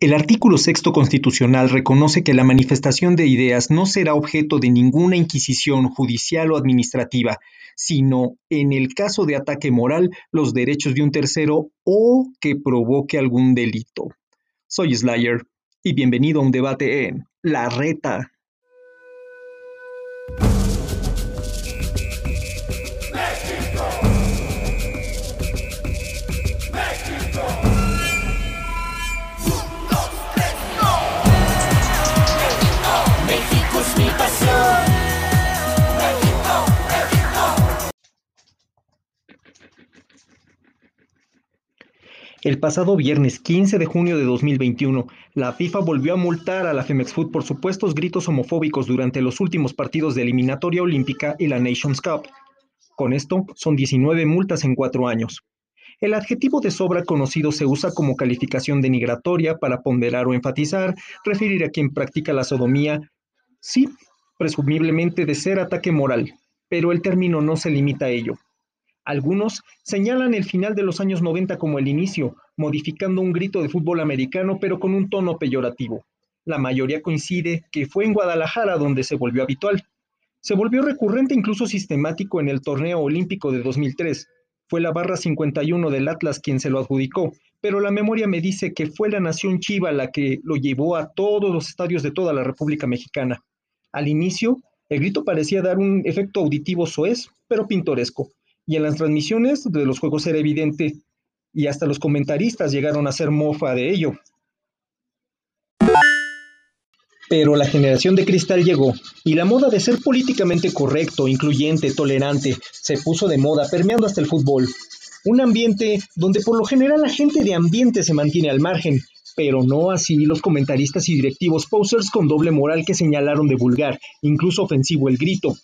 El artículo sexto constitucional reconoce que la manifestación de ideas no será objeto de ninguna inquisición judicial o administrativa, sino, en el caso de ataque moral, los derechos de un tercero o que provoque algún delito. Soy Slayer y bienvenido a un debate en La Reta. El pasado viernes 15 de junio de 2021, la FIFA volvió a multar a la Femex Food por supuestos gritos homofóbicos durante los últimos partidos de eliminatoria olímpica y la Nations Cup. Con esto, son 19 multas en cuatro años. El adjetivo de sobra conocido se usa como calificación denigratoria para ponderar o enfatizar, referir a quien practica la sodomía, sí, presumiblemente de ser ataque moral, pero el término no se limita a ello. Algunos señalan el final de los años 90 como el inicio, modificando un grito de fútbol americano pero con un tono peyorativo. La mayoría coincide que fue en Guadalajara donde se volvió habitual. Se volvió recurrente incluso sistemático en el torneo olímpico de 2003. Fue la barra 51 del Atlas quien se lo adjudicó, pero la memoria me dice que fue la nación chiva la que lo llevó a todos los estadios de toda la República Mexicana. Al inicio, el grito parecía dar un efecto auditivo soez, pero pintoresco y en las transmisiones de los juegos era evidente y hasta los comentaristas llegaron a hacer mofa de ello. Pero la generación de cristal llegó y la moda de ser políticamente correcto, incluyente, tolerante, se puso de moda permeando hasta el fútbol. Un ambiente donde por lo general la gente de ambiente se mantiene al margen, pero no así los comentaristas y directivos posers con doble moral que señalaron de vulgar, incluso ofensivo el grito,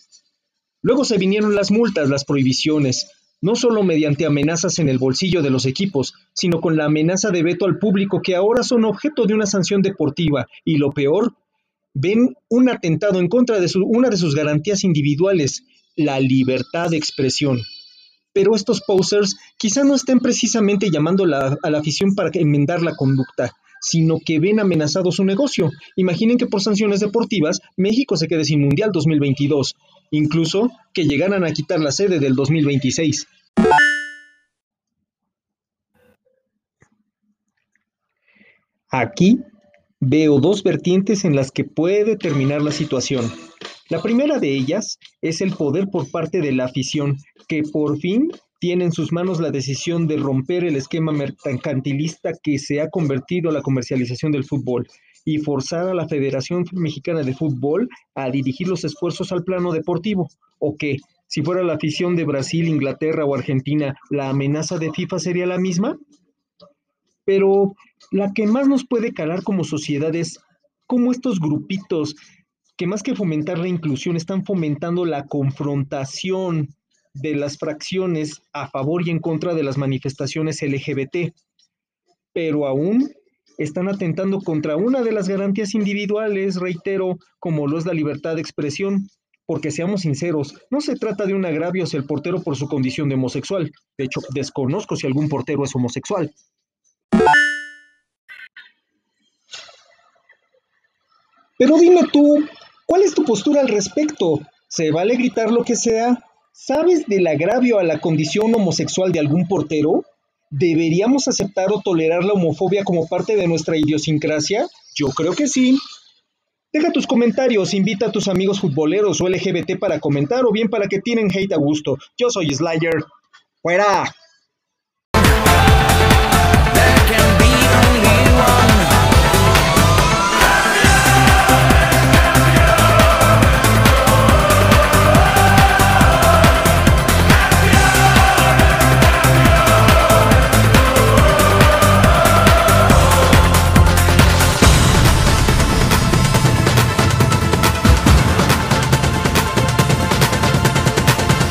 Luego se vinieron las multas, las prohibiciones, no solo mediante amenazas en el bolsillo de los equipos, sino con la amenaza de veto al público que ahora son objeto de una sanción deportiva y lo peor, ven un atentado en contra de una de sus garantías individuales, la libertad de expresión. Pero estos posers quizá no estén precisamente llamando a la afición para enmendar la conducta, sino que ven amenazado su negocio. Imaginen que por sanciones deportivas México se quede sin Mundial 2022, incluso que llegaran a quitar la sede del 2026. Aquí veo dos vertientes en las que puede terminar la situación. La primera de ellas es el poder por parte de la afición, que por fin tiene en sus manos la decisión de romper el esquema mercantilista que se ha convertido la comercialización del fútbol y forzar a la Federación Mexicana de Fútbol a dirigir los esfuerzos al plano deportivo, o que, si fuera la afición de Brasil, Inglaterra o Argentina, la amenaza de FIFA sería la misma. Pero la que más nos puede calar como sociedad es cómo estos grupitos, que más que fomentar la inclusión, están fomentando la confrontación de las fracciones a favor y en contra de las manifestaciones LGBT, pero aún están atentando contra una de las garantías individuales, reitero, como lo es la libertad de expresión, porque seamos sinceros, no se trata de un agravio hacia el portero por su condición de homosexual. De hecho, desconozco si algún portero es homosexual. Pero dime tú, ¿cuál es tu postura al respecto? ¿Se vale gritar lo que sea? ¿Sabes del agravio a la condición homosexual de algún portero? ¿Deberíamos aceptar o tolerar la homofobia como parte de nuestra idiosincrasia? Yo creo que sí. Deja tus comentarios, invita a tus amigos futboleros o LGBT para comentar o bien para que tienen hate a gusto. Yo soy Slayer. ¡Fuera!